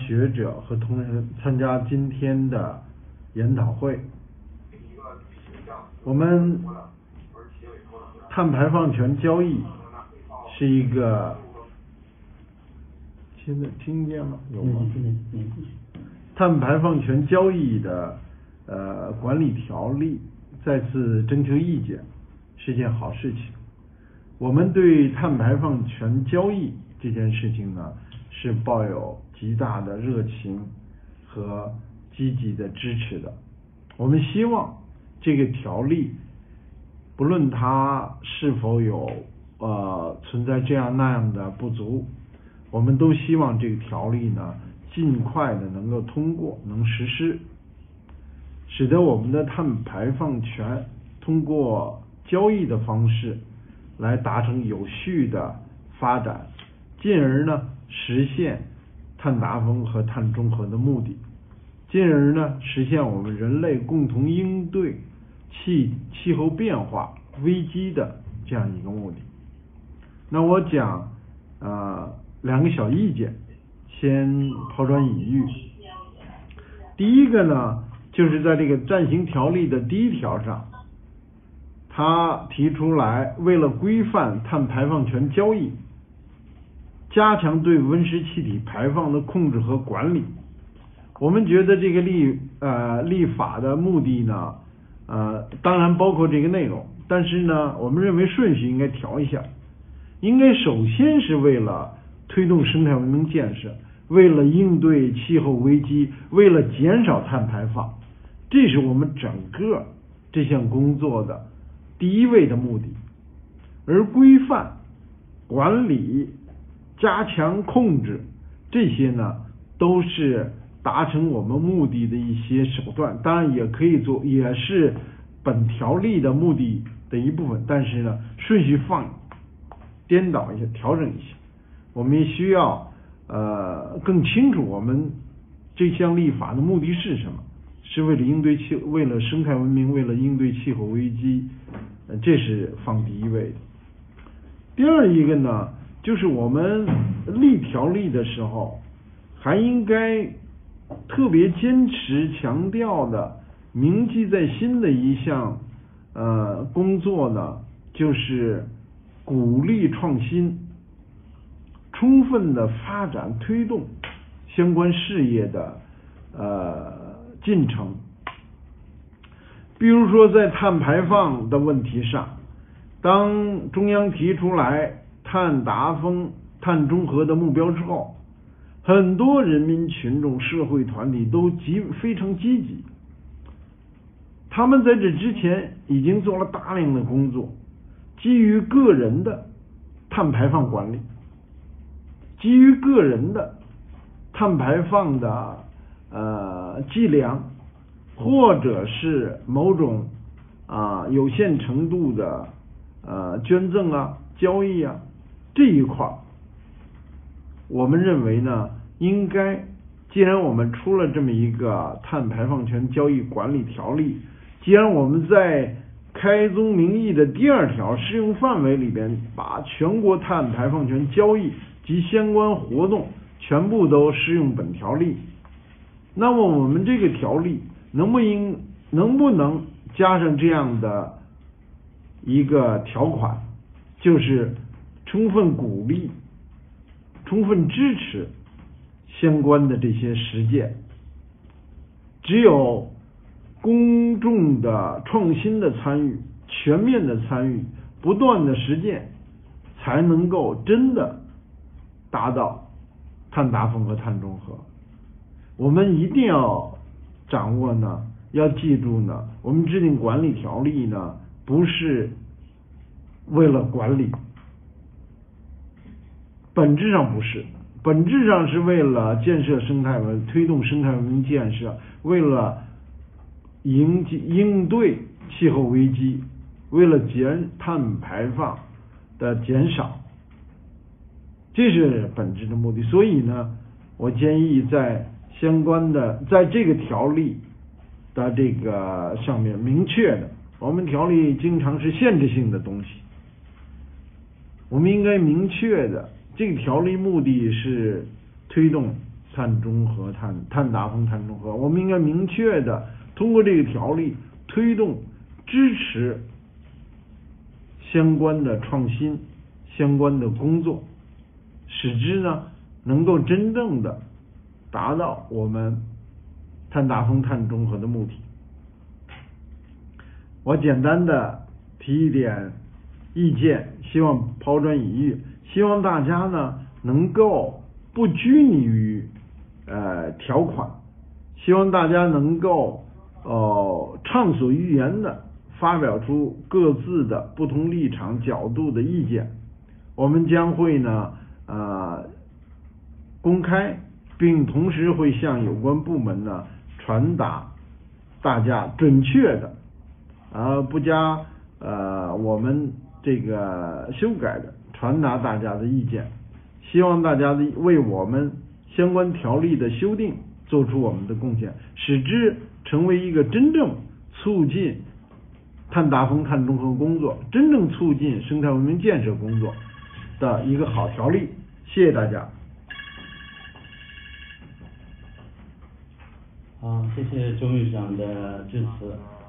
学者和同仁参加今天的研讨会。我们碳排放权交易是一个，现在听见吗？有吗？碳排放权交易的呃管理条例再次征求意见是件好事情。我们对碳排放权交易这件事情呢，是抱有极大的热情和积极的支持的。我们希望这个条例，不论它是否有呃存在这样那样的不足，我们都希望这个条例呢尽快的能够通过，能实施，使得我们的碳排放权通过交易的方式来达成有序的发展，进而呢实现碳达峰和碳中和的目的。进而呢，实现我们人类共同应对气气候变化危机的这样一个目的。那我讲啊两个小意见，先抛砖引玉。第一个呢，就是在这个暂行条例的第一条上，他提出来，为了规范碳排放权交易，加强对温室气体排放的控制和管理。我们觉得这个立呃立法的目的呢，呃当然包括这个内容，但是呢，我们认为顺序应该调一下，应该首先是为了推动生态文明建设，为了应对气候危机，为了减少碳排放，这是我们整个这项工作的第一位的目的，而规范、管理、加强控制这些呢，都是。达成我们目的的一些手段，当然也可以做，也是本条例的目的的一部分。但是呢，顺序放颠倒一下，调整一下，我们需要呃更清楚我们这项立法的目的是什么？是为了应对气，为了生态文明，为了应对气候危机，呃这是放第一位的。第二一个呢，就是我们立条例的时候，还应该。特别坚持强调的、铭记在心的一项呃工作呢，就是鼓励创新，充分的发展推动相关事业的呃进程。比如说，在碳排放的问题上，当中央提出来碳达峰、碳中和的目标之后。很多人民群众、社会团体都极非常积极，他们在这之前已经做了大量的工作，基于个人的碳排放管理，基于个人的碳排放的呃计量，或者是某种啊有限程度的呃捐赠啊、交易啊这一块儿。我们认为呢，应该，既然我们出了这么一个碳排放权交易管理条例，既然我们在开宗明义的第二条适用范围里边，把全国碳排放权交易及相关活动全部都适用本条例，那么我们这个条例能不应能不能加上这样的一个条款，就是充分鼓励。充分支持相关的这些实践，只有公众的创新的参与、全面的参与、不断的实践，才能够真的达到碳达峰和碳中和。我们一定要掌握呢，要记住呢，我们制定管理条例呢，不是为了管理。本质上不是，本质上是为了建设生态文，推动生态文明建设，为了应应对气候危机，为了减碳排放的减少，这是本质的目的。所以呢，我建议在相关的在这个条例的这个上面明确的，我们条例经常是限制性的东西，我们应该明确的。这个条例目的是推动碳。中和、碳碳达峰、碳中和，我们应该明确的通过这个条例推动支持相关的创新、相关的工作，使之呢能够真正的达到我们碳达峰、碳中和的目的。我简单的提一点意见，希望抛砖引玉，希望大家呢能够不拘泥于呃条款，希望大家能够呃畅所欲言的发表出各自的不同立场角度的意见。我们将会呢呃公开，并同时会向有关部门呢传达大家准确的。而不加呃我们这个修改的传达大家的意见，希望大家的为我们相关条例的修订做出我们的贡献，使之成为一个真正促进碳达峰、碳中和工作，真正促进生态文明建设工作的一个好条例。谢谢大家。好，谢谢周秘书长的致辞。